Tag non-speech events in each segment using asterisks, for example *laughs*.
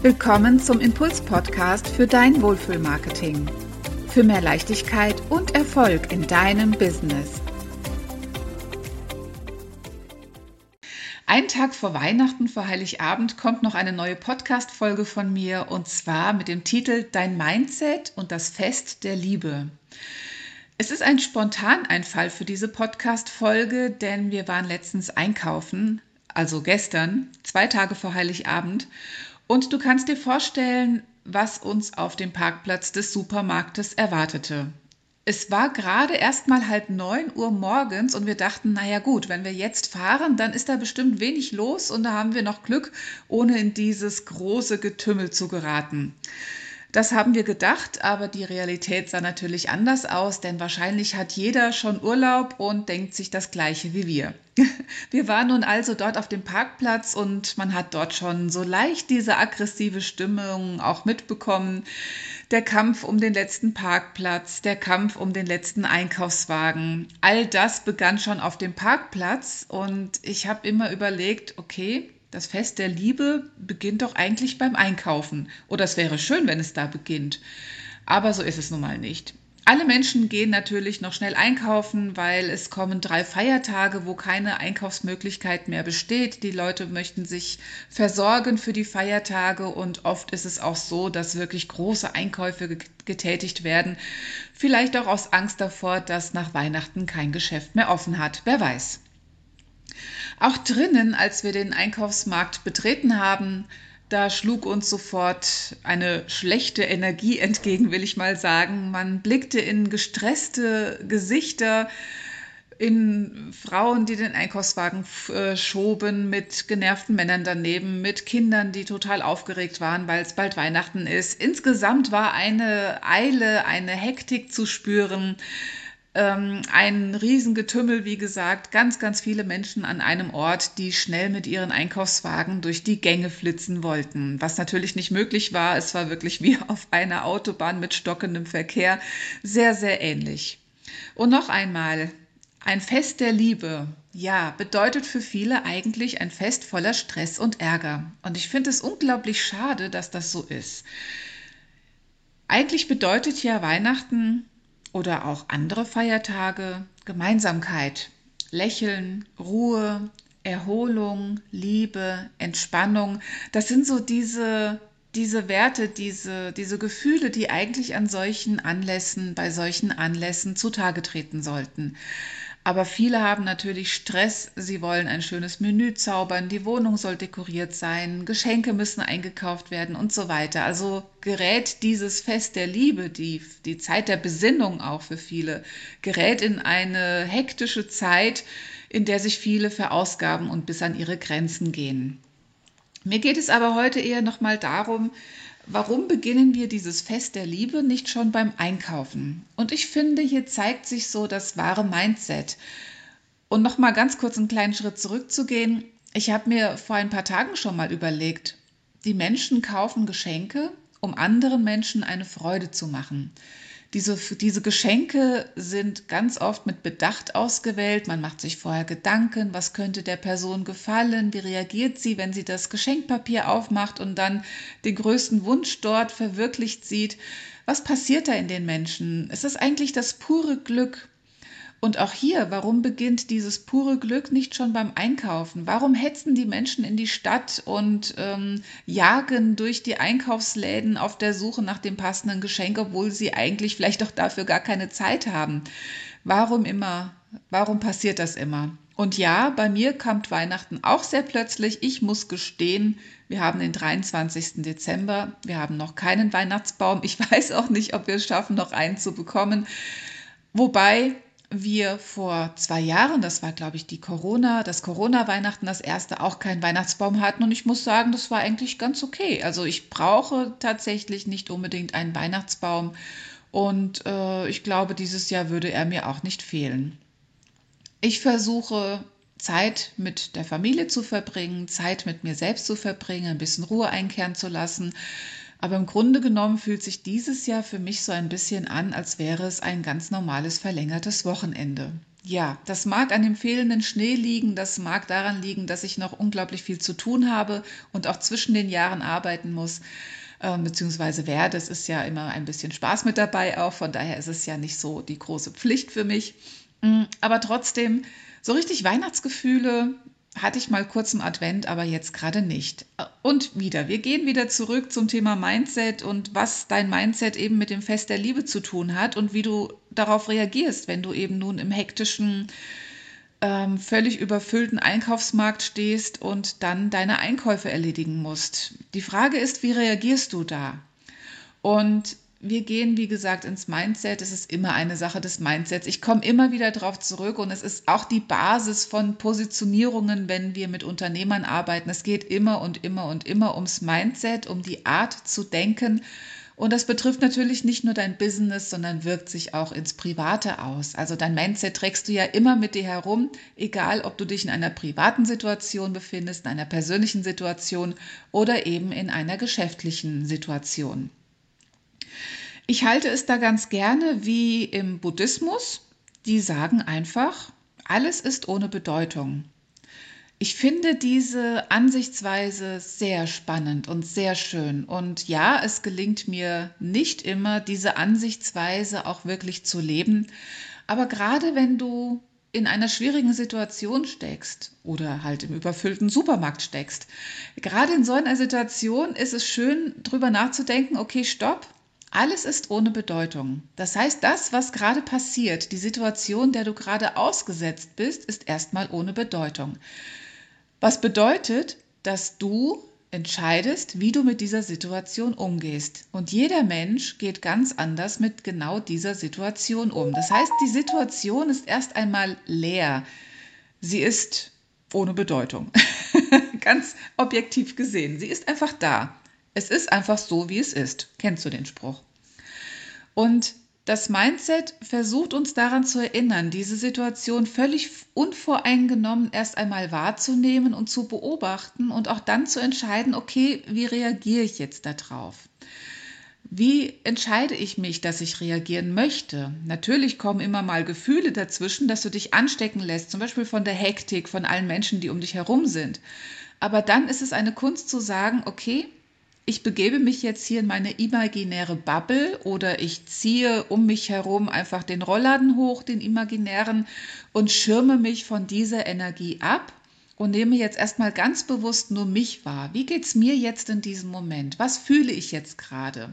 Willkommen zum Impuls-Podcast für dein Wohlfühlmarketing. Für mehr Leichtigkeit und Erfolg in deinem Business. Einen Tag vor Weihnachten, vor Heiligabend, kommt noch eine neue Podcast-Folge von mir und zwar mit dem Titel Dein Mindset und das Fest der Liebe. Es ist ein Spontaneinfall für diese Podcast-Folge, denn wir waren letztens einkaufen, also gestern, zwei Tage vor Heiligabend, und du kannst dir vorstellen, was uns auf dem Parkplatz des Supermarktes erwartete. Es war gerade erst mal halb neun Uhr morgens und wir dachten, naja gut, wenn wir jetzt fahren, dann ist da bestimmt wenig los und da haben wir noch Glück, ohne in dieses große Getümmel zu geraten. Das haben wir gedacht, aber die Realität sah natürlich anders aus, denn wahrscheinlich hat jeder schon Urlaub und denkt sich das gleiche wie wir. *laughs* Wir waren nun also dort auf dem Parkplatz und man hat dort schon so leicht diese aggressive Stimmung auch mitbekommen. Der Kampf um den letzten Parkplatz, der Kampf um den letzten Einkaufswagen, all das begann schon auf dem Parkplatz und ich habe immer überlegt, okay, das Fest der Liebe beginnt doch eigentlich beim Einkaufen. Oder es wäre schön, wenn es da beginnt. Aber so ist es nun mal nicht. Alle Menschen gehen natürlich noch schnell einkaufen, weil es kommen drei Feiertage, wo keine Einkaufsmöglichkeit mehr besteht. Die Leute möchten sich versorgen für die Feiertage und oft ist es auch so, dass wirklich große Einkäufe getätigt werden. Vielleicht auch aus Angst davor, dass nach Weihnachten kein Geschäft mehr offen hat. Wer weiß. Auch drinnen, als wir den Einkaufsmarkt betreten haben, da schlug uns sofort eine schlechte Energie entgegen, will ich mal sagen. Man blickte in gestresste Gesichter, in Frauen, die den Einkaufswagen äh, schoben, mit genervten Männern daneben, mit Kindern, die total aufgeregt waren, weil es bald Weihnachten ist. Insgesamt war eine Eile, eine Hektik zu spüren ähm, ein Riesengetümmel, wie gesagt, ganz, ganz viele Menschen an einem Ort, die schnell mit ihren Einkaufswagen durch die Gänge flitzen wollten. Was natürlich nicht möglich war, es war wirklich wie *laughs* auf einer Autobahn mit stockendem Verkehr, sehr, sehr ähnlich. Und noch einmal, ein Fest der Liebe, ja, bedeutet für viele eigentlich ein Fest voller Stress und Ärger. Und ich finde es unglaublich schade, dass das so ist. Eigentlich bedeutet ja Weihnachten oder auch andere Feiertage, Gemeinsamkeit, Lächeln, Ruhe, Erholung, Liebe, Entspannung. Das sind so diese, diese Werte, diese, diese Gefühle, die eigentlich an solchen Anlässen, bei solchen Anlässen zutage treten sollten. Aber viele haben natürlich Stress. Sie wollen ein schönes Menü zaubern, die Wohnung soll dekoriert sein, Geschenke müssen eingekauft werden und so weiter. Also gerät dieses Fest der Liebe, die, die Zeit der Besinnung auch für viele, gerät in eine hektische Zeit, in der sich viele verausgaben und bis an ihre Grenzen gehen. Mir geht es aber heute eher nochmal darum, Warum beginnen wir dieses Fest der Liebe nicht schon beim Einkaufen? Und ich finde, hier zeigt sich so das wahre Mindset. Und noch mal ganz kurz einen kleinen Schritt zurückzugehen. Ich habe mir vor ein paar Tagen schon mal überlegt, die Menschen kaufen Geschenke, um anderen Menschen eine Freude zu machen. Diese, diese Geschenke sind ganz oft mit Bedacht ausgewählt. Man macht sich vorher Gedanken, was könnte der Person gefallen, wie reagiert sie, wenn sie das Geschenkpapier aufmacht und dann den größten Wunsch dort verwirklicht sieht. Was passiert da in den Menschen? Es ist eigentlich das pure Glück. Und auch hier, warum beginnt dieses pure Glück nicht schon beim Einkaufen? Warum hetzen die Menschen in die Stadt und ähm, jagen durch die Einkaufsläden auf der Suche nach dem passenden Geschenk, obwohl sie eigentlich vielleicht auch dafür gar keine Zeit haben? Warum immer? Warum passiert das immer? Und ja, bei mir kommt Weihnachten auch sehr plötzlich. Ich muss gestehen, wir haben den 23. Dezember. Wir haben noch keinen Weihnachtsbaum. Ich *laughs* weiß auch nicht, ob wir es schaffen, noch einen zu bekommen. Wobei wir vor zwei Jahren, das war glaube ich die Corona, das Corona-Weihnachten, das erste, auch keinen Weihnachtsbaum hatten. Und ich muss sagen, das war eigentlich ganz okay. Also ich brauche tatsächlich nicht unbedingt einen Weihnachtsbaum. Und äh, ich glaube, dieses Jahr würde er mir auch nicht fehlen. Ich versuche Zeit mit der Familie zu verbringen, Zeit mit mir selbst zu verbringen, ein bisschen Ruhe einkehren zu lassen. Aber im Grunde genommen fühlt sich dieses Jahr für mich so ein bisschen an, als wäre es ein ganz normales verlängertes Wochenende. Ja, das mag an dem fehlenden Schnee liegen, das mag daran liegen, dass ich noch unglaublich viel zu tun habe und auch zwischen den Jahren arbeiten muss, äh, beziehungsweise werde. Es ist ja immer ein bisschen Spaß mit dabei auch, von daher ist es ja nicht so die große Pflicht für mich. Mm, aber trotzdem, so richtig Weihnachtsgefühle hatte ich mal kurz im Advent, aber jetzt gerade nicht. Und wieder, wir gehen wieder zurück zum Thema Mindset und was dein Mindset eben mit dem Fest der Liebe zu tun hat und wie du darauf reagierst, wenn du eben nun im hektischen, ähm, völlig überfüllten Einkaufsmarkt stehst und dann deine Einkäufe erledigen musst. Die Frage ist, wie reagierst du da? Und wir gehen, wie gesagt, ins Mindset. Es ist immer eine Sache des Mindsets. Ich komme immer wieder darauf zurück und es ist auch die Basis von Positionierungen, wenn wir mit Unternehmern arbeiten. Es geht immer und immer und immer ums Mindset, um die Art zu denken. Und das betrifft natürlich nicht nur dein Business, sondern wirkt sich auch ins Private aus. Also dein Mindset trägst du ja immer mit dir herum, egal ob du dich in einer privaten Situation befindest, in einer persönlichen Situation oder eben in einer geschäftlichen Situation. Ich halte es da ganz gerne wie im Buddhismus. Die sagen einfach, alles ist ohne Bedeutung. Ich finde diese Ansichtsweise sehr spannend und sehr schön. Und ja, es gelingt mir nicht immer, diese Ansichtsweise auch wirklich zu leben. Aber gerade wenn du in einer schwierigen Situation steckst oder halt im überfüllten Supermarkt steckst, gerade in so einer Situation ist es schön, drüber nachzudenken, okay, stopp, alles ist ohne Bedeutung. Das heißt, das, was gerade passiert, die Situation, der du gerade ausgesetzt bist, ist erstmal ohne Bedeutung. Was bedeutet, dass du entscheidest, wie du mit dieser Situation umgehst. Und jeder Mensch geht ganz anders mit genau dieser Situation um. Das heißt, die Situation ist erst einmal leer. Sie ist ohne Bedeutung. *laughs* ganz objektiv gesehen. Sie ist einfach da. Es ist einfach so, wie es ist. Kennst du den Spruch? Und das Mindset versucht uns daran zu erinnern, diese Situation völlig unvoreingenommen erst einmal wahrzunehmen und zu beobachten und auch dann zu entscheiden, okay, wie reagiere ich jetzt darauf? Wie entscheide ich mich, dass ich reagieren möchte? Natürlich kommen immer mal Gefühle dazwischen, dass du dich anstecken lässt, zum Beispiel von der Hektik, von allen Menschen, die um dich herum sind. Aber dann ist es eine Kunst zu sagen, okay, ich begebe mich jetzt hier in meine imaginäre Bubble oder ich ziehe um mich herum einfach den Rollladen hoch, den imaginären, und schirme mich von dieser Energie ab und nehme jetzt erstmal ganz bewusst nur mich wahr. Wie geht es mir jetzt in diesem Moment? Was fühle ich jetzt gerade?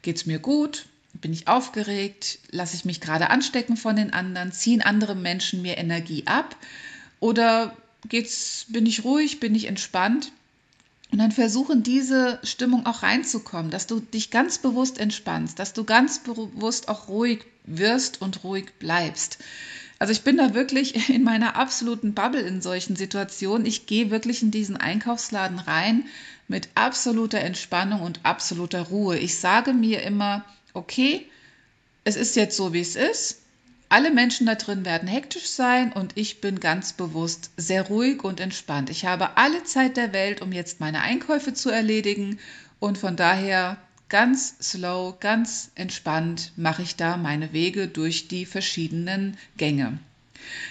Geht es mir gut? Bin ich aufgeregt? Lasse ich mich gerade anstecken von den anderen? Ziehen andere Menschen mir Energie ab? Oder geht's, bin ich ruhig? Bin ich entspannt? Und dann versuchen, diese Stimmung auch reinzukommen, dass du dich ganz bewusst entspannst, dass du ganz bewusst auch ruhig wirst und ruhig bleibst. Also ich bin da wirklich *laughs* in meiner absoluten Bubble in solchen Situationen. Ich gehe wirklich in diesen Einkaufsladen rein mit absoluter Entspannung und absoluter Ruhe. Ich sage mir immer, okay, es ist jetzt so, wie es ist. Alle Menschen da drin werden hektisch sein und ich bin ganz bewusst sehr ruhig und entspannt. Ich habe alle Zeit der Welt, um jetzt meine Einkäufe zu erledigen und von daher ganz slow, ganz entspannt mache ich da meine Wege durch die verschiedenen Gänge.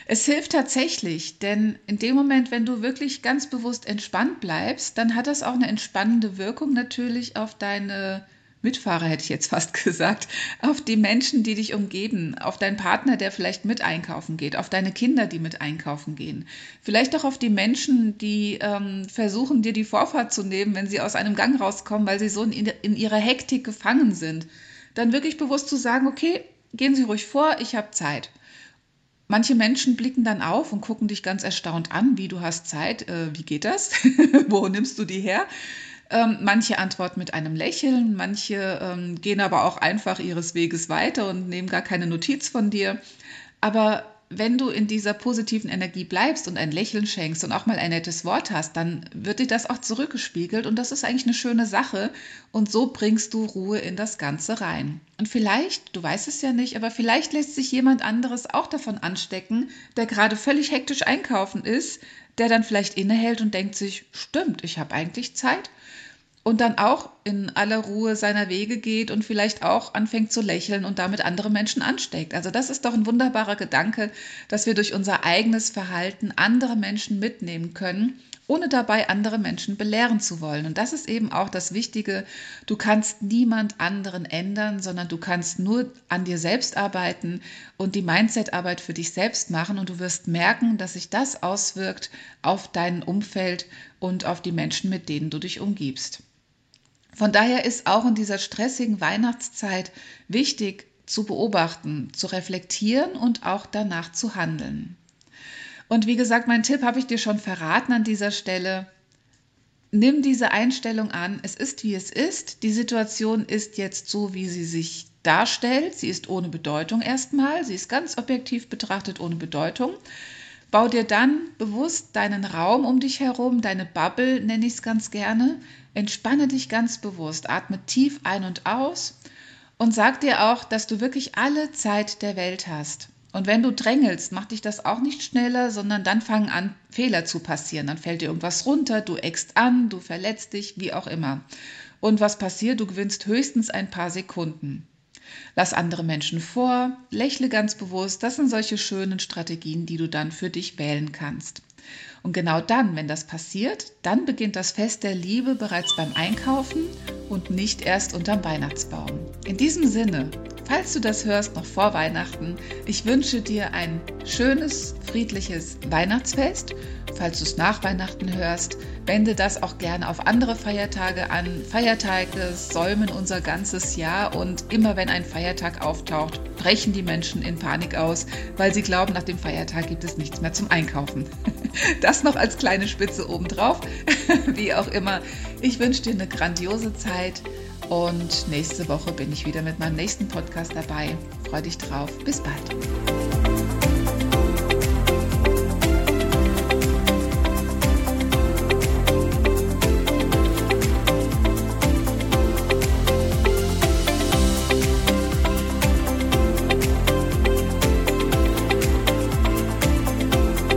Es hilft tatsächlich, denn in dem Moment, wenn du wirklich ganz bewusst entspannt bleibst, dann hat das auch eine entspannende Wirkung natürlich auf deine Mitfahrer hätte ich jetzt fast *laughs* gesagt, auf die Menschen, die dich umgeben, auf deinen Partner, der vielleicht mit einkaufen geht, auf deine Kinder, die mit einkaufen gehen, vielleicht auch auf die Menschen, die ähm, versuchen, dir die Vorfahrt zu nehmen, wenn sie aus einem Gang rauskommen, weil sie so in, in ihrer Hektik gefangen sind. Dann wirklich bewusst zu sagen, okay, gehen Sie ruhig vor, ich habe Zeit. Manche Menschen blicken dann auf und gucken dich ganz erstaunt an, wie du hast Zeit, äh, wie geht das? *laughs* Wo nimmst du die her? Ähm, manche antworten mit einem Lächeln, manche ähm, gehen aber auch einfach ihres Weges weiter und nehmen gar keine Notiz von dir. Aber wenn du in dieser positiven Energie bleibst und ein Lächeln schenkst und auch mal ein nettes Wort hast, dann wird dir das auch zurückgespiegelt und das ist eigentlich eine schöne Sache und so bringst du Ruhe in das Ganze rein. Und vielleicht, du weißt es ja nicht, aber vielleicht lässt sich jemand anderes auch davon anstecken, der gerade völlig hektisch einkaufen ist, der dann vielleicht innehält und denkt sich, stimmt, ich habe eigentlich Zeit und dann auch in aller Ruhe seiner Wege geht und vielleicht auch anfängt zu lächeln und damit andere Menschen ansteckt. Also das ist doch ein wunderbarer Gedanke, dass wir durch unser eigenes Verhalten andere Menschen mitnehmen können, ohne dabei andere Menschen belehren zu wollen. Und das ist eben auch das Wichtige. Du kannst niemand anderen ändern, sondern du kannst nur an dir selbst arbeiten und die Mindset-Arbeit für dich selbst machen. Und du wirst merken, dass sich das auswirkt auf dein Umfeld und auf die Menschen, mit denen du dich umgibst. Von daher ist auch in dieser stressigen Weihnachtszeit wichtig zu beobachten, zu reflektieren und auch danach zu handeln. Und wie gesagt, mein Tipp habe ich dir schon verraten an dieser Stelle. Nimm diese Einstellung an. Es ist, wie es ist. Die Situation ist jetzt so, wie sie sich darstellt. Sie ist ohne Bedeutung erstmal. Sie ist ganz objektiv betrachtet ohne Bedeutung. Bau dir dann bewusst deinen Raum um dich herum, deine Bubble nenne ich es ganz gerne. Entspanne dich ganz bewusst, atme tief ein und aus und sag dir auch, dass du wirklich alle Zeit der Welt hast. Und wenn du drängelst, macht dich das auch nicht schneller, sondern dann fangen an, Fehler zu passieren. Dann fällt dir irgendwas runter, du eckst an, du verletzt dich, wie auch immer. Und was passiert? Du gewinnst höchstens ein paar Sekunden. Lass andere Menschen vor, lächle ganz bewusst. Das sind solche schönen Strategien, die du dann für dich wählen kannst. Und genau dann, wenn das passiert, dann beginnt das Fest der Liebe bereits beim Einkaufen und nicht erst unterm Weihnachtsbaum. In diesem Sinne, falls du das hörst noch vor Weihnachten, ich wünsche dir ein schönes, friedliches Weihnachtsfest. Falls du es nach Weihnachten hörst, wende das auch gerne auf andere Feiertage an. Feiertage säumen unser ganzes Jahr und immer wenn ein Feiertag auftaucht, brechen die Menschen in Panik aus, weil sie glauben, nach dem Feiertag gibt es nichts mehr zum Einkaufen. *laughs* Das noch als kleine Spitze obendrauf. *laughs* Wie auch immer, ich wünsche dir eine grandiose Zeit und nächste Woche bin ich wieder mit meinem nächsten Podcast dabei. Freue dich drauf. Bis bald.